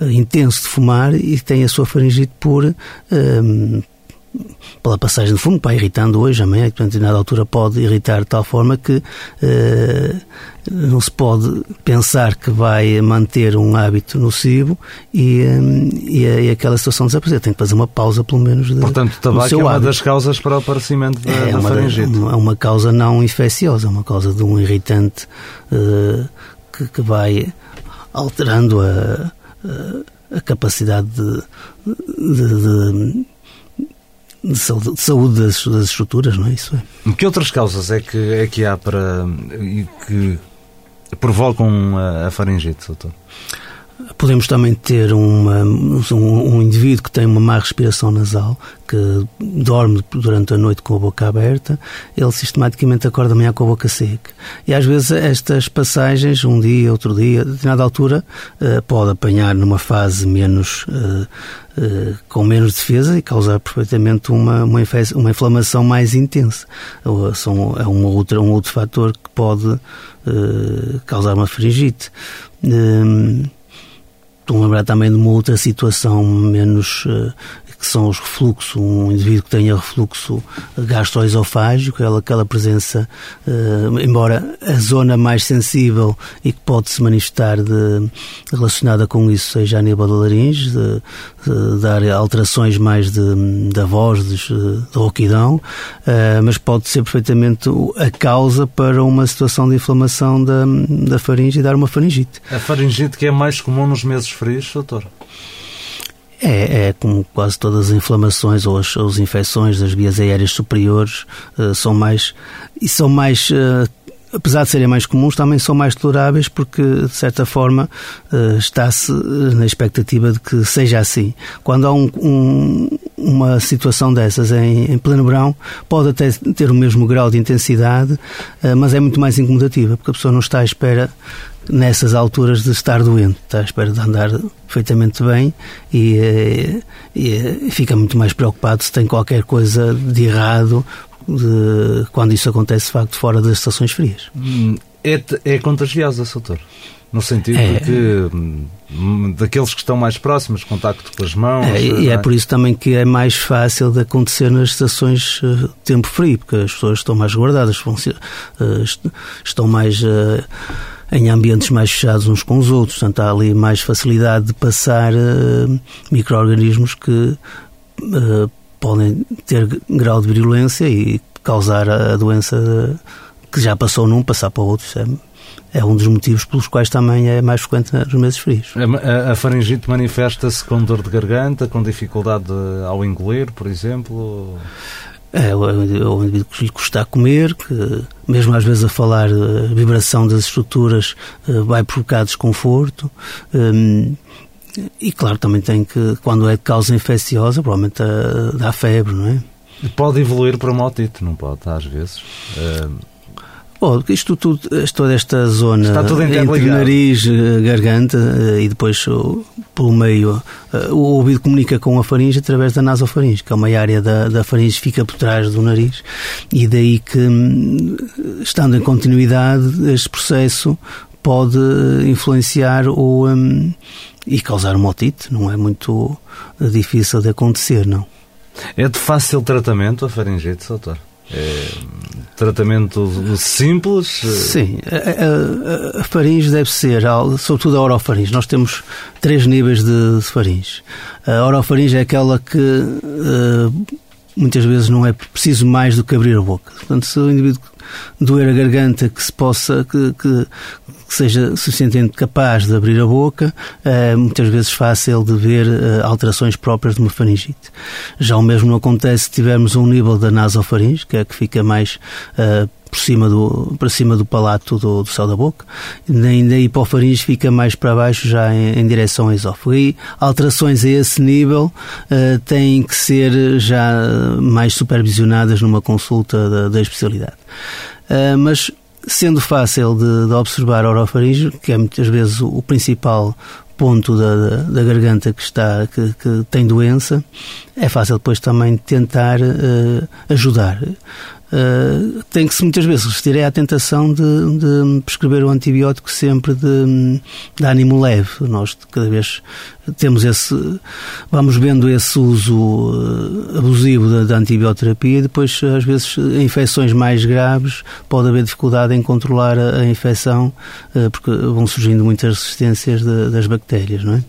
[SPEAKER 3] uh, intenso de fumar e têm a sua faringite por. Uh, pela passagem de fumo, para irritando hoje, amanhã, portanto, nada altura pode irritar de tal forma que uh, não se pode pensar que vai manter um hábito nocivo e, um, e, e aquela situação desaparecer. Tem que fazer uma pausa, pelo menos, de,
[SPEAKER 2] Portanto, o tabaco é uma hábito. das causas para o aparecimimento da, é, da uma, faringite.
[SPEAKER 3] É uma causa não infecciosa, é uma causa de um irritante uh, que, que, vai alterando a, a, a capacidade de, de, de de saúde, de saúde das, das, estruturas, não é isso?
[SPEAKER 2] É. Que outras causas é que, é que há para que provocam a, a faringite, doutor?
[SPEAKER 3] Podemos também ter uma, um, um, indivíduo que tem uma má respiração nasal, que dorme durante a noite com a boca aberta, ele sistematicamente acorda amanhã com a boca seca. E às vezes estas passagens, um dia, outro dia, a determinada altura, uh, pode apanhar numa fase menos. Uh, uh, com menos defesa e causar perfeitamente uma, uma, uma inflamação mais intensa. São, é um outro, um outro fator que pode causar uma faringite. Estou a lembrar também de uma outra situação menos uh, que são os refluxos, um indivíduo que tenha refluxo gastroesofágico, aquela, aquela presença, uh, embora a zona mais sensível e que pode se manifestar de, relacionada com isso seja a nível da laringe, de, de dar alterações mais de, da voz, de, de rouquidão, uh, mas pode ser perfeitamente a causa para uma situação de inflamação da, da faringe e dar uma faringite.
[SPEAKER 2] A faringite que é mais comum nos meses frios, doutor?
[SPEAKER 3] É, é como quase todas as inflamações ou as, as infecções das vias aéreas superiores uh, são mais e são mais uh, apesar de serem mais comuns, também são mais toleráveis porque, de certa forma, uh, está-se na expectativa de que seja assim. Quando há um, um, uma situação dessas em, em, pleno verão, pode até ter o mesmo grau de intensidade, mas é muito mais incomodativa, porque a pessoa não está à espera nessas alturas de estar doente, está à espera de andar perfeitamente bem e, eh, e, e, fica muito mais preocupado se tem qualquer coisa de errado de, quando isso acontece de facto fora das estações frias.
[SPEAKER 2] Hum, é, é contagiosa, doutor? No sentido é, de que hum, daqueles que estão mais próximos, contacto com as mãos.
[SPEAKER 3] É, e é, é por isso também que é mais fácil de acontecer nas estações de tempo frio, porque as pessoas estão mais guardadas, eh, estão mais eh, em ambientes mais fechados uns com os outros. Portanto, há ali mais facilidade de passar uh, micro-organismos que uh, podem ter grau de virulência e causar a doença que já passou num, passar para outro. Isso é, é um dos motivos pelos quais também é mais frequente nos meses frios.
[SPEAKER 2] A, a faringite manifesta-se com dor de garganta, com dificuldade ao engolir, por exemplo?
[SPEAKER 3] É, o indivíduo que lhe custa a comer, que mesmo às vezes a falar, a vibração das estruturas eh, vai provocar desconforto. Hum, e claro, também tem que, quando é de causa infecciosa, provavelmente dá febre, não é?
[SPEAKER 2] Pode evoluir para uma otite, não pode, às vezes.
[SPEAKER 3] Bom, isto tudo, toda esta zona
[SPEAKER 2] Está tudo
[SPEAKER 3] entre nariz, eh, garganta eh, e depois pelo meio, eh, o ouvido comunica com a faringe através da nasofaringe, que é uma área da, da faringe que fica por trás do nariz e daí que, hum, estando em continuidade, este processo pode influenciar o, um, e causar uma otite, não é muito difícil de acontecer, não.
[SPEAKER 2] É de fácil tratamento a faringite, doutor? É tratamento simples?
[SPEAKER 3] Sim, a, a, a, faringe deve ser, sobretudo a orofaringe. Nós temos três níveis de, faringe. A orofaringe é aquela que uh, muitas vezes não é preciso mais do que abrir a boca. Portanto, se o indivíduo doer a garganta que se possa, que, que, que seja suficientemente capaz de abrir a boca, é muitas vezes fácil de ver eh, alterações próprias de uma faringite. Já o mesmo não acontece se tivermos um nível da nasofaringe, que é que fica mais uh, por cima do, para cima do palato do, do céu da boca, nem da hipofaringe fica mais para baixo, já em, em direção ao esófago. E alterações a esse nível uh, têm que ser já mais supervisionadas numa consulta da, da especialidade. Uh, mas sendo fácil de, de observar a orofaringe, que é muitas vezes o, o principal ponto da, da, da, garganta que está que, que, tem doença, é fácil depois também tentar uh, ajudar. Uh, tem que se muitas vezes resistir à tentação de, de prescrever o antibiótico sempre de, de, ânimo leve. Nós cada vez temos esse, vamos vendo esse uso uh, abusivo da, da antibioterapia e depois às vezes em infecções mais graves pode haver dificuldade em controlar a, a infecção uh, porque vão surgindo muitas resistências de, das bactérias, não é?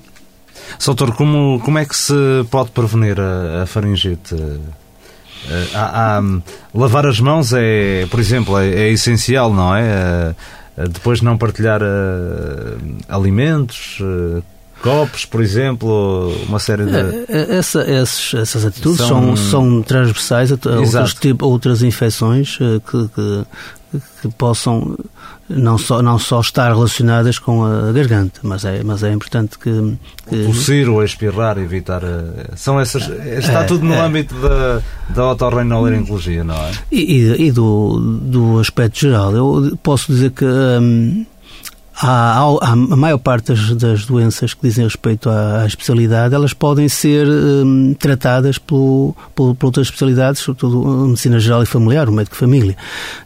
[SPEAKER 2] Soutor, como, como é que se pode prevenir a, a faringite? Eh, há, há, lavar as mãos é, por exemplo, é, é essencial, não é? Uh, depois não partilhar alimentos, copos, por exemplo, uma série de.
[SPEAKER 3] Essa, essas, essas atitudes são, são, são transversais a, a outros tipo, outras infecções que, que, que possam não só, não só estar relacionadas com a garganta, mas é, mas é importante que... que...
[SPEAKER 2] O tossir ou espirrar, evitar... Eh, são essas... Está é, tudo no é. âmbito da, da otorrinolaringologia, não é?
[SPEAKER 3] E, e, e, do, do aspecto geral. Eu posso dizer que... Hum, Há, a maior parte das, das, doenças que dizem respeito à, à especialidade, elas podem ser hum, tratadas por, por, por, outras especialidades, sobretudo a medicina geral e familiar, o médico de família.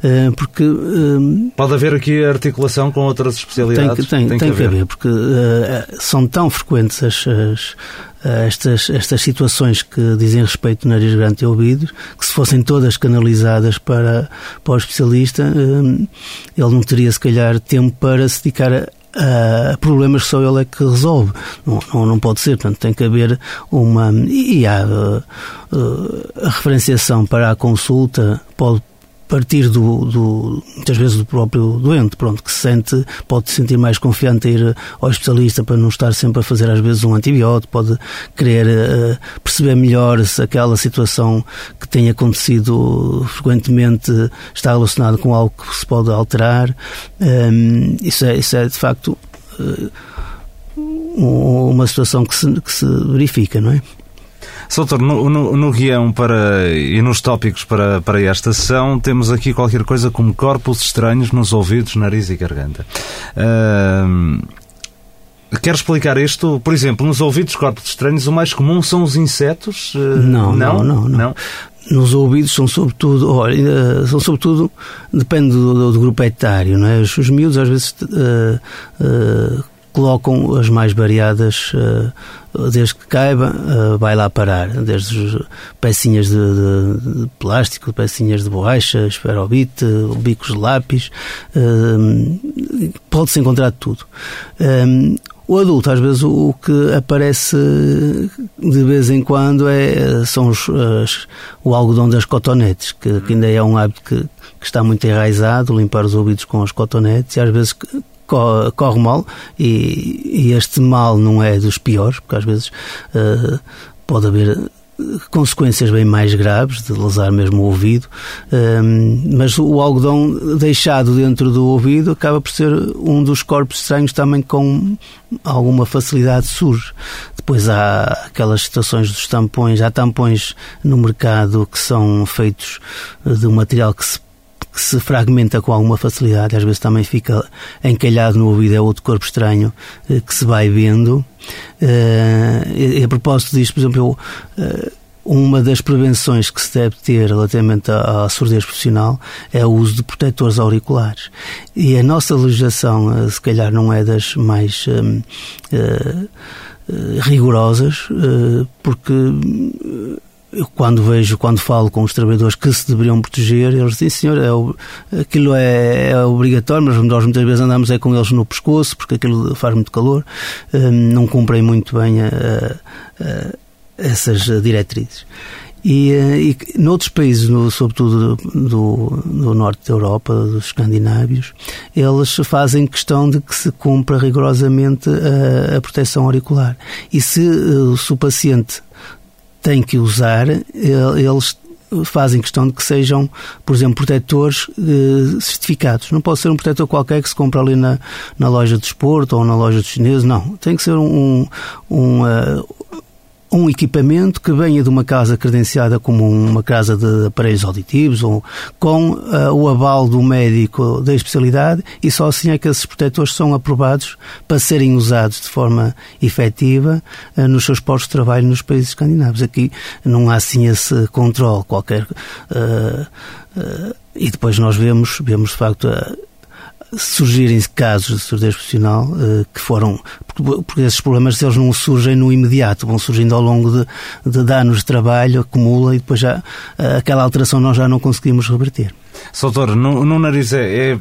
[SPEAKER 3] Uh, porque...
[SPEAKER 2] Uh, Pode haver aqui articulação com outras especialidades?
[SPEAKER 3] Tem, tem, tem, tem que, haver. haver, porque uh, são tão frequentes as, as estas, estas situações que dizem respeito ao nariz, garganta e ouvidos, que se fossem todas canalizadas para, para o especialista, ele não teria, se calhar, tempo para se dedicar a, a problemas que só ele é que resolve. Não, não, não, pode ser, portanto, tem que haver uma. E há uh, a referenciação para a consulta pode partir do, do, muitas vezes do próprio doente, pronto, que se sente, pode se sentir mais confiante a ir ao especialista para não estar sempre a fazer às vezes um antibiótico, pode querer uh, perceber melhor se aquela situação que tem acontecido frequentemente está relacionada com algo que se pode alterar. Um, ehm, isso, é, isso é de facto uh, uma situação que se, que se verifica, não é?
[SPEAKER 2] Soutor, no, no, no, guião para, e nos tópicos para, para esta sessão temos aqui qualquer coisa como corpos estranhos nos ouvidos, nariz e garganta. Uh, Quer explicar isto? Por exemplo, nos ouvidos corpos estranhos, o mais comum são os insetos?
[SPEAKER 3] Não, não, não. não, não. Nos ouvidos são sobretudo, olha, são sobretudo, depende do, do, do grupo etário, não é? Os, os miúdos às vezes uh, uh, colocam as mais variadas, uh, desde que caiba, uh, vai lá parar. Desde pecinhas de, de, de plástico, pecinhas de borracha, esferobite, bicos de lápis, uh, pode-se encontrar tudo. O adulto, às vezes, o que aparece de vez em quando é, são os, as, o algodão das cotonetes, que, que, ainda é um hábito que, que está muito enraizado, limpar os ouvidos com as cotonetes, e às vezes corre mal e, e, este mal não é dos piores, porque às vezes uh, pode haver eh, consequências bem mais graves de lesar mesmo o ouvido, um, mas o algodão deixado dentro do ouvido acaba por ser um dos corpos estranhos também com alguma facilidade surge. Depois há aquelas situações dos tampões, há tampões no mercado que são feitos de um material que se que se fragmenta com alguma facilidade, às vezes também fica encalhado no ouvido, é outro corpo estranho eh, que se vai vendo. Uh, e, a propósito disto, por exemplo, eu, uh, uma das prevenções que se deve ter relativamente à, à surdez profissional é o uso de protetores auriculares. E a nossa legislação, se calhar, não é das mais rigorosas, porque eu quando vejo, quando falo com os trabalhadores que se deveriam proteger, eles dizem, senhor, é, aquilo é, é, obrigatório, mas nós muitas vezes andamos é com eles no pescoço, porque aquilo faz muito calor, hum, não cumprem muito bem a, a, a essas diretrizes. E, eh, e noutros países, no, sobretudo do, do, norte da Europa, dos escandinávios, eles fazem questão de que se cumpra rigorosamente a, a proteção auricular. E se, eh, se o paciente tem que usar, eles fazem questão de que sejam, por exemplo, protetores eh, certificados. Não pode ser um protetor qualquer que se compra ali na, na loja de esporte ou na loja de chineses, não. Tem que ser um, um, uh, um equipamento que venha de uma casa credenciada como uma casa de aparelhos auditivos ou com uh, o aval do médico da especialidade e só assim é que esses protetores são aprovados para serem usados de forma efetiva uh, nos seus postos de trabalho nos países escandinavos. Aqui não há assim esse controle qualquer. Uh, e depois nós vemos, vemos de facto surgirem casos de surdez profissional uh, que foram. Porque, porque, esses problemas eles não surgem no imediato, vão surgindo ao longo de, de, de anos de trabalho, acumula e depois já uh, aquela alteração nós já não conseguimos reverter.
[SPEAKER 2] Soutor, no, no nariz é, é,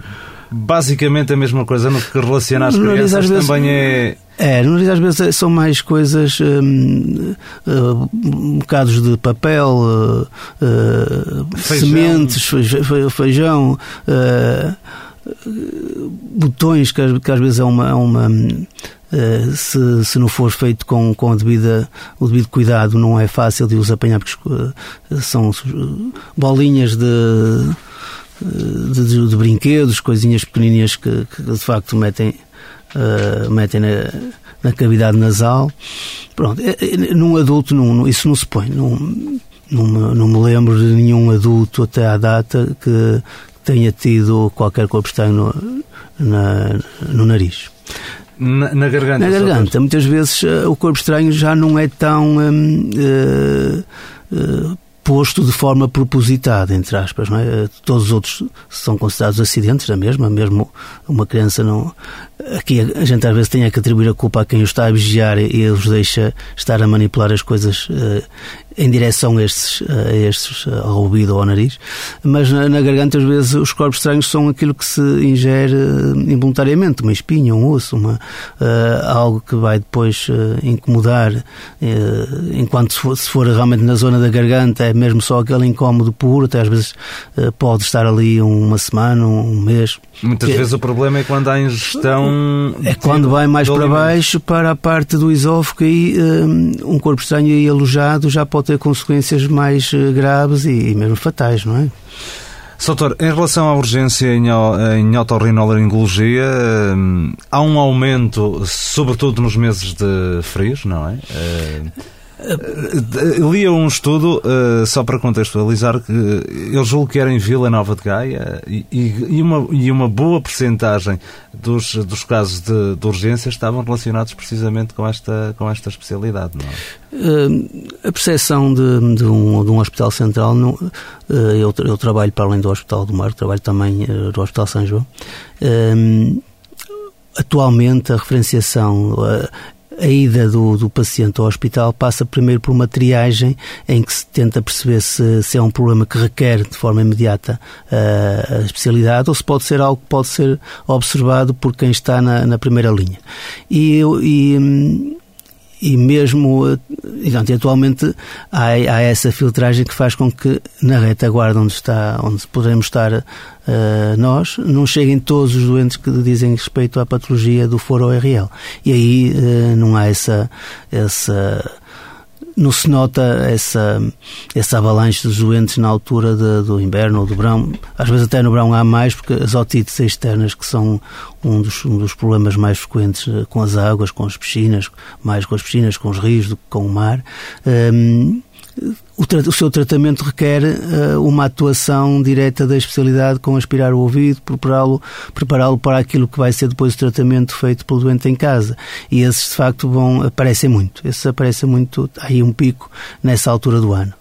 [SPEAKER 2] basicamente a mesma coisa no que relaciona às crianças, vezes, também é.
[SPEAKER 3] É, no nariz às vezes são mais coisas, um, uh, bocados de papel, uh, uh, feijão. sementes, feijão, uh, botões que, que, às vezes é uma, é uma uh, se, se não for feito com, com a devida, o devido cuidado não é fácil de os apanhar porque uh, são bolinhas de, de, de, de, brinquedos, coisinhas pequenininhas que, que de facto metem, uh, metem na, na, cavidade nasal. Pronto, é, é, num adulto isso não se põe. Não, não me, não me lembro de nenhum adulto até à data que, tenha tido qualquer corpo estranho no, na, no nariz.
[SPEAKER 2] Na, na, garganta?
[SPEAKER 3] Na garganta. Muitas vezes uh, o corpo estranho já não é tão. Um, uh, uh, posto de forma propositada, entre aspas. Não é? Todos os outros são considerados acidentes da mesma, mesmo uma criança não. Aqui a gente às vezes tem que atribuir a culpa a quem o está a vigiar e os deixa estar a manipular as coisas em direção a estes, a estes, ao ouvido ou ao nariz, mas na, na, garganta às vezes os corpos estranhos são aquilo que se ingere uh, involuntariamente, uma espinha, um osso, uma, uh, algo que vai depois incomodar, enquanto se for, se for realmente na zona da garganta é mesmo só aquele incómodo puro, até às vezes pode estar ali uma semana, um mês.
[SPEAKER 2] Muitas que, vezes o problema é quando há ingestão.
[SPEAKER 3] É quando vai mais para baixo, para a parte do esófago, e um, um corpo estranho aí alojado já pode ter consequências mais eh, graves e, e mesmo fatais, não é?
[SPEAKER 2] Soutor, em relação à urgência em, otorrinolaringologia, hum, há um aumento, sobretudo nos meses de frios, não é? Uh, lia um estudo, uh, só para contextualizar, que eu julgo que era em Vila Nova de Gaia e, uma, e uma boa percentagem dos, dos casos de, de, urgência estavam relacionados precisamente com esta, com esta especialidade, não é?
[SPEAKER 3] Uh, a percepção de, de, um, de um hospital central, não, eu, eu, trabalho para além do Hospital do Mar, trabalho também no Hospital São João. Atualmente, a referenciação, a ida do, do paciente ao hospital passa primeiro por uma triagem em que se tenta perceber se, se é um problema que requer de forma imediata uh, a especialidade ou se pode ser algo que pode ser observado por quem está na, na primeira linha. E, e e mesmo digamos, atualmente há, há, essa filtragem que faz com que na retaguarda onde está onde podemos estar uh, nós não cheguem todos os doentes que dizem respeito à patologia do foro ORL e aí uh, não há essa essa não se nota essa, essa avalanche dos doentes na altura de, do inverno ou do verão. Às vezes até no verão há mais, porque as otites externas, que são um dos, um dos problemas mais frequentes eh, com as águas, com as piscinas, mais com as piscinas, com os rios do que com o mar, um, o, o, seu tratamento requer uh, uma atuação direta da especialidade com aspirar o ouvido, prepará-lo prepará para aquilo que vai ser depois o tratamento feito pelo doente em casa. E esses, de facto, vão, aparecem muito. Esses aparecem muito, há aí um pico nessa altura do ano.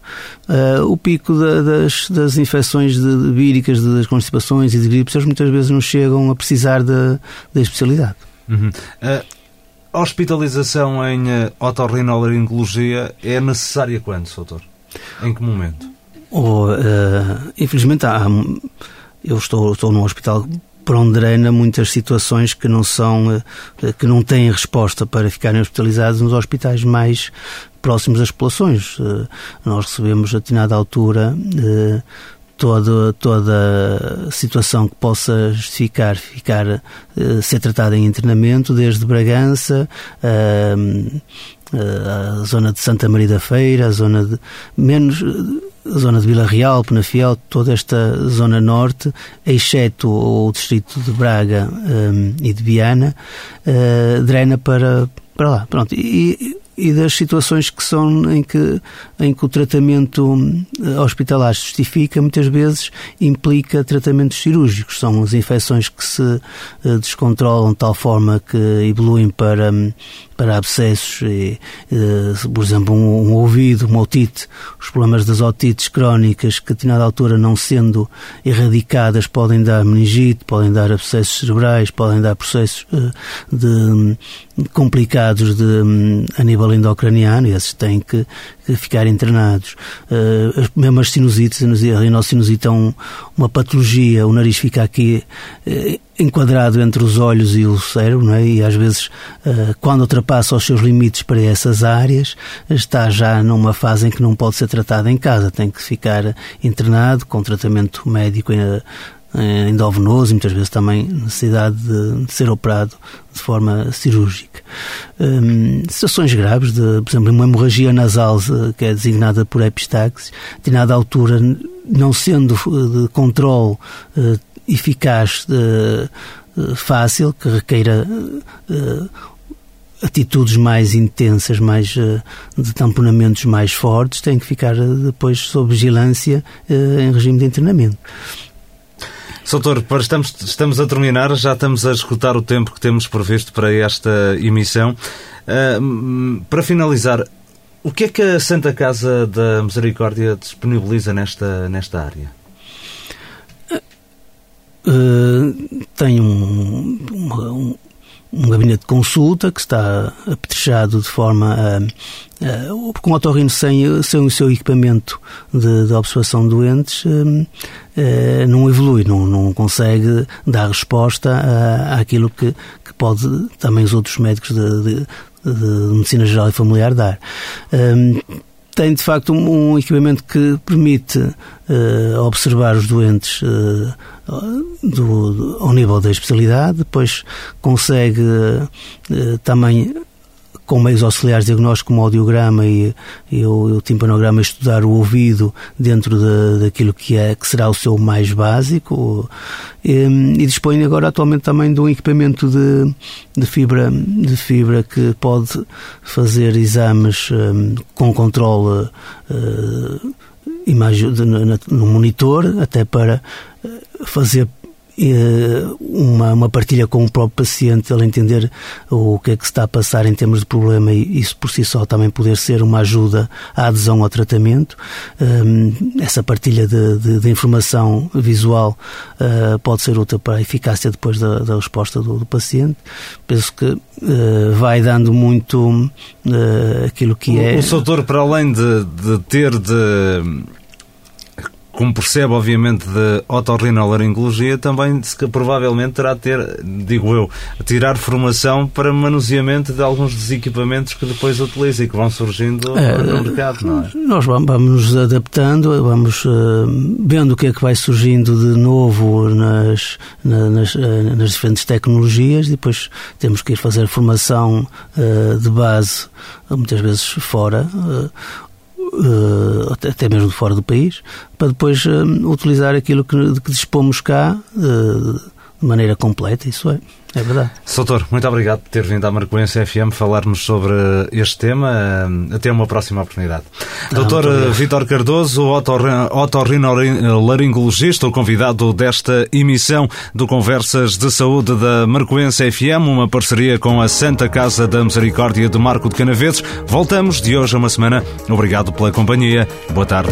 [SPEAKER 3] Uh, o pico da, das, das infecções de, de víricas, das constipações e de gripes, muitas vezes não chegam a precisar da, da especialidade.
[SPEAKER 2] Uhum. Uh, a hospitalização em otorrinolaringologia é necessária quando, doutor? Em que momento?
[SPEAKER 3] Oh, uh, infelizmente, há, eu estou, estou num hospital para onde muitas situações que não são uh, que não têm resposta para ficarem hospitalizados nos hospitais mais próximos das populações. Uh, nós recebemos a determinada altura toda, toda situação que possa justificar ficar, ser tratada em internamento, desde Bragança, a zona de Santa Maria da Feira, a zona de menos a zona de Vila Real, Penafiel, toda esta zona norte, exceto o distrito de Braga um, e de Viana, drena para, para lá. Pronto. E, e das situações que são em que, em que o tratamento eh, hospitalar se justifica, muitas vezes implica tratamentos cirúrgicos. São as infecções que se eh, descontrolam de tal forma que evoluem para, para abscessos, e, eh, por exemplo, um, um ouvido, uma otite, os problemas das otites crónicas que, a determinada altura, não sendo erradicadas, podem dar meningite, podem dar abscessos cerebrais, podem dar processos de, complicados de, a nível endocraniano, esses têm que, que ficar internados. Uh, mesmo as sinusites, a rinocinusite é um, uma patologia, o nariz fica aqui uh, enquadrado entre os olhos e o cérebro, é? e às vezes, uh, quando ultrapassa os seus limites para essas áreas, está já numa fase em que não pode ser tratado em casa, tem que ficar internado com tratamento médico eh, endovenoso e muitas vezes também necessidade de, ser operado de forma cirúrgica. Um, situações graves, de, por exemplo, uma hemorragia nasal que é designada por epistaxis, determinada altura, não sendo de controle eficaz, uh, fácil, que requeira uh, atitudes mais intensas, mais de tamponamentos mais fortes, tem que ficar depois sob vigilância em regime de internamento.
[SPEAKER 2] Soutor, estamos, estamos a terminar, já estamos a escutar o tempo que temos previsto para esta emissão. Uh, para finalizar, O que é que a Santa Casa da Misericórdia disponibiliza nesta, nesta área?
[SPEAKER 3] Uh, tem um, um, um gabinete de consulta que está apetrechado de forma a, a com otorrino sem, sem o seu equipamento de, de observação de doentes uh, não evolui, não, não consegue dar resposta a, àquilo que, que pode também os outros médicos de, de de medicina geral e familiar dar. Um, tem de facto um, um, equipamento que permite uh, observar os doentes uh, do, do, ao nível da especialidade, depois consegue uh, também com meios auxiliares de diagnóstico como audiograma e, e o, o, timpanograma estudar o ouvido dentro de, daquilo que, é, que será o seu mais básico. E, e dispõe agora atualmente também de um equipamento de, de, fibra, de fibra que pode fazer exames um, com controle uh, imagem no monitor até para fazer uma, uma partilha com o próprio paciente, ele entender o que é que se está a passar em termos de problema e isso por si só também poder ser uma ajuda à adesão ao tratamento. Um, essa partilha de, de, de informação visual uh, pode ser útil para a eficácia depois da, da resposta do, do, paciente. Penso que vai dando muito aquilo que
[SPEAKER 2] o,
[SPEAKER 3] é.
[SPEAKER 2] O doutor, para além de, de ter de como percebe, obviamente, de otorrinolaringologia, também provavelmente terá de ter, digo eu, tirar formação para manuseamento de alguns dos equipamentos que depois utiliza e que vão surgindo é, no mercado, não é?
[SPEAKER 3] Nós vamos nos adaptando, vamos uh, vendo o que é que vai surgindo de novo nas, nas, uh, nas diferentes tecnologias depois temos que ir fazer formação de base, muitas vezes fora, até mesmo de fora do país, para depois uh, utilizar aquilo que, que dispomos cá uh, de maneira completa, isso é. É verdade.
[SPEAKER 2] Soutor, muito obrigado por ter vindo à Marcoense FM falar-nos sobre este tema. Até uma próxima oportunidade. Ah, Doutor Vítor Cardoso, otorrinolaringologista, o convidado desta emissão do Conversas de Saúde da Marcoense FM, uma parceria com a Santa Casa da Misericórdia de Marco de Canaveses. Voltamos de hoje a uma semana. Obrigado pela companhia. Boa tarde.